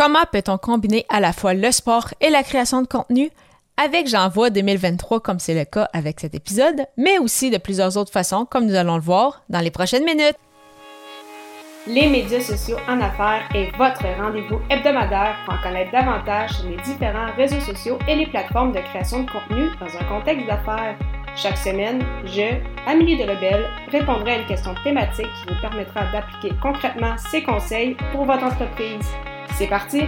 Comment peut-on combiner à la fois le sport et la création de contenu avec J'envoie 2023 comme c'est le cas avec cet épisode, mais aussi de plusieurs autres façons comme nous allons le voir dans les prochaines minutes. Les médias sociaux en affaires est votre rendez-vous hebdomadaire pour en connaître davantage sur les différents réseaux sociaux et les plateformes de création de contenu dans un contexte d'affaires. Chaque semaine, je, Amélie Delebel, répondrai à une question thématique qui vous permettra d'appliquer concrètement ces conseils pour votre entreprise. C'est parti!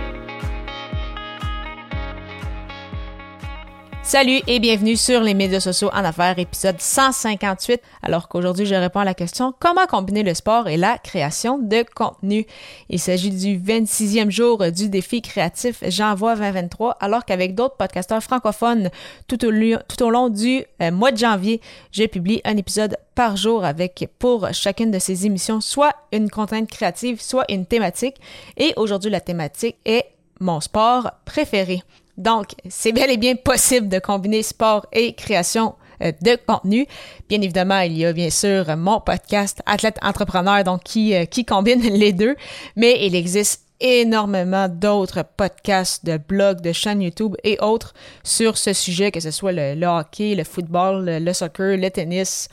Salut et bienvenue sur les médias sociaux en affaires, épisode 158. Alors qu'aujourd'hui, je réponds à la question comment combiner le sport et la création de contenu? Il s'agit du 26e jour du défi créatif J'envoie 2023, alors qu'avec d'autres podcasteurs francophones tout au, long du euh, mois de janvier, je publie un épisode par jour avec pour chacune de ces émissions soit une contrainte créative, soit une thématique. Et aujourd'hui, la thématique est mon sport préféré. Donc, c'est bel et bien possible de combiner sport et création euh, de contenu. Bien évidemment, il y a bien sûr mon podcast Athlète Entrepreneur, donc qui, euh, combine les deux, mais il existe énormément d'autres podcasts, de blogs, de chaînes YouTube et autres sur ce sujet, que ce soit le, hockey, le football, le, soccer, le tennis,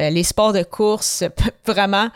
euh, les sports de course, vraiment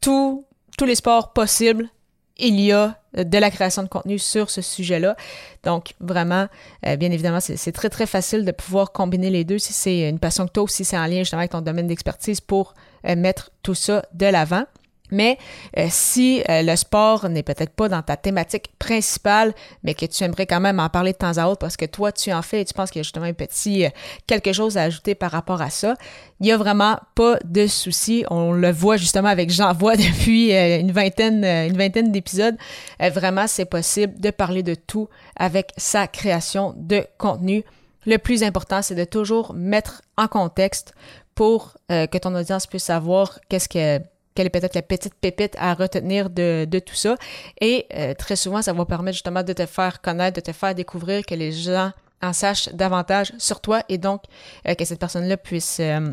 tous les sports possibles il y a de la création de contenu sur ce sujet-là. Donc, vraiment, euh, bien évidemment, c'est très, très facile de pouvoir combiner les deux si c'est une passion que as ou si c'est en lien justement avec ton domaine d'expertise pour euh, mettre tout ça de l'avant. Mais euh, si euh, le sport n'est peut-être pas dans ta thématique principale, mais que tu aimerais quand même en parler de temps à autre parce que toi, tu en fais et tu penses qu'il y a justement un petit euh, quelque chose à ajouter par rapport à ça, il n'y a vraiment pas de souci. On le voit justement avec J'envoie depuis une vingtaine, une vingtaine d'épisodes. vraiment, c'est possible de parler de tout avec sa création de contenu. Le plus important, c'est de toujours mettre en contexte pour que ton audience puisse savoir qu'est-ce que quelle est peut-être la petite pépite à retenir de, tout ça. Et euh, très souvent, ça va permettre justement de te faire connaître, de te faire découvrir que les gens en sachent davantage sur toi et donc euh, que cette personne-là puisse euh,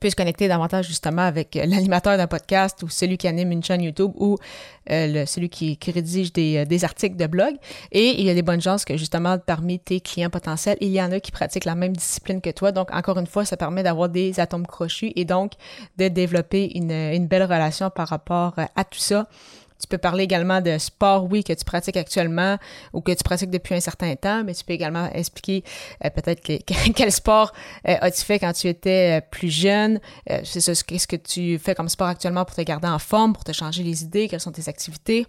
puisse connecter davantage justement avec euh, l'animateur d'un podcast ou celui qui anime une chaîne YouTube ou euh, celui qui, rédige des, euh, des, articles de blog. Et il y a des bonnes chances que justement parmi tes clients potentiels, il y en a qui pratiquent la même discipline que toi. Donc encore une fois, ça permet d'avoir des atomes crochus et donc de développer une, une belle relation par rapport à tout ça. Tu peux parler également de sport, oui, que tu pratiques actuellement ou que tu pratiques depuis un certain temps, mais tu peux également expliquer euh, peut-être quel sport euh, as-tu fait quand tu étais euh, plus jeune? c'est ça, qu'est-ce que tu fais comme sport actuellement pour te garder en forme, pour te changer les idées, quelles sont tes activités?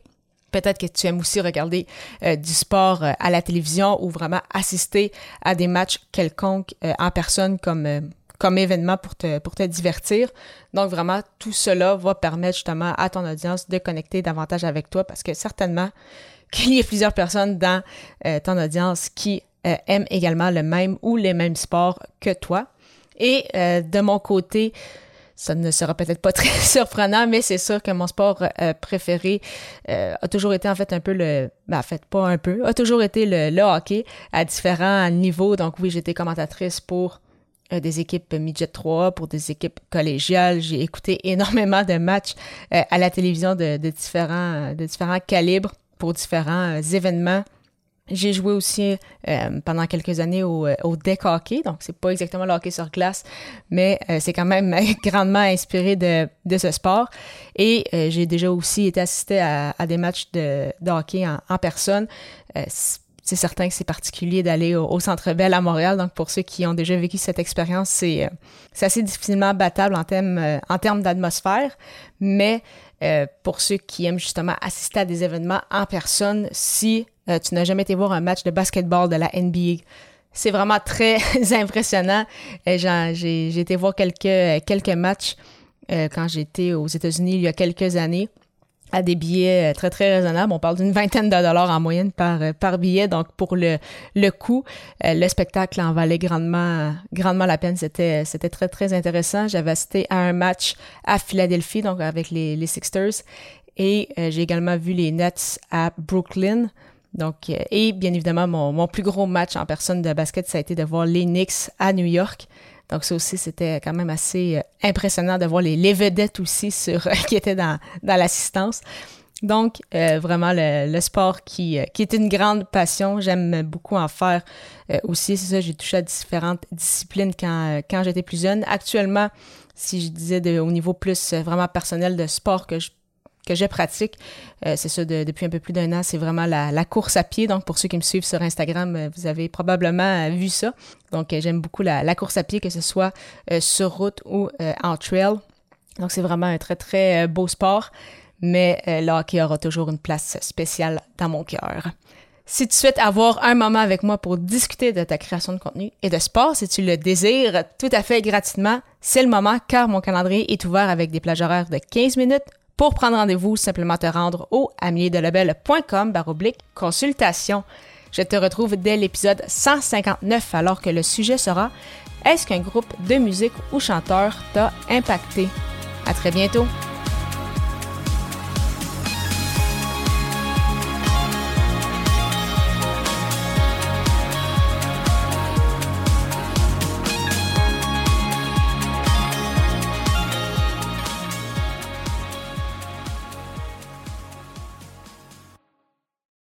Peut-être que tu aimes aussi regarder du sport à la télévision ou vraiment assister à des matchs quelconques en personne comme comme événement pour te, divertir. Donc vraiment, tout cela va permettre justement à ton audience de connecter davantage avec toi parce que certainement qu'il y a plusieurs personnes dans euh, ton audience qui euh, aiment également le même ou les mêmes sports que toi. Et euh, de mon côté, ça ne sera peut-être pas très surprenant, mais c'est sûr que mon sport préféré a toujours été en fait un peu le, ben, en fait pas un peu, a toujours été le hockey à différents niveaux. Donc oui, j'étais commentatrice pour euh, des équipes midget 3, pour des équipes collégiales. J'ai écouté énormément de matchs euh, à la télévision de, différents, de différents calibres pour différents euh, événements. J'ai joué aussi pendant quelques années au, au, deck hockey, donc c'est pas exactement le hockey sur glace, mais c'est quand même grandement inspiré de, de ce sport. Et j'ai déjà aussi été assisté à, des matchs de, hockey en personne c'est certain que c'est particulier d'aller au, Centre Bell à Montréal. Donc, pour ceux qui ont déjà vécu cette expérience, c'est euh, assez difficilement battable en, termes euh, termes d'atmosphère. Mais euh, pour ceux qui aiment justement assister à des événements en personne, si tu n'as jamais été voir un match de basketball de la NBA, c'est vraiment très impressionnant. J'ai été voir quelques matchs quand j'étais aux États-Unis il y a quelques années à des billets euh, très, très raisonnables. On parle d'une vingtaine de dollars en moyenne par, euh, billet. Donc, pour le, le coût, euh, le spectacle en valait grandement, grandement la peine. C'était, c'était très, très intéressant. J'avais assisté à un match à Philadelphie, donc avec les, les Sixers. Et j'ai également vu les Nets à Brooklyn. Donc, et bien évidemment, mon, mon plus gros match en personne de basket, ça a été de voir les Knicks à New York. Donc ça aussi, c'était quand même assez euh, impressionnant de voir les, vedettes aussi sur, qui étaient dans, dans l'assistance. Donc, euh, vraiment, le, sport qui, euh, qui, est une grande passion. J'aime beaucoup en faire euh, aussi. C'est ça, j'ai touché à différentes disciplines quand, quand j'étais plus jeune. Actuellement, si je disais de, au niveau plus vraiment personnel de sport que je que je pratique, c'est ça depuis un peu plus d'un an, c'est vraiment la, course à pied. Donc, pour ceux qui me suivent sur Instagram, vous avez probablement vu ça. Donc, j'aime beaucoup la, course à pied, que ce soit sur route ou en trail. Donc, c'est vraiment un très, très beau sport mais euh, le hockey aura toujours une place spéciale dans mon cœur. Si tu souhaites avoir un moment avec moi pour discuter de ta création de contenu et de sport, si tu le désires tout à fait gratuitement, c'est le moment car mon calendrier est ouvert avec des plages horaires de 15 minutes. Pour prendre rendez-vous, simplement te rendre au amiedelabel.com baroblique consultation. Je te retrouve dès l'épisode 159 alors que le sujet sera Est-ce qu'un groupe de musique ou chanteur t'a impacté? À très bientôt!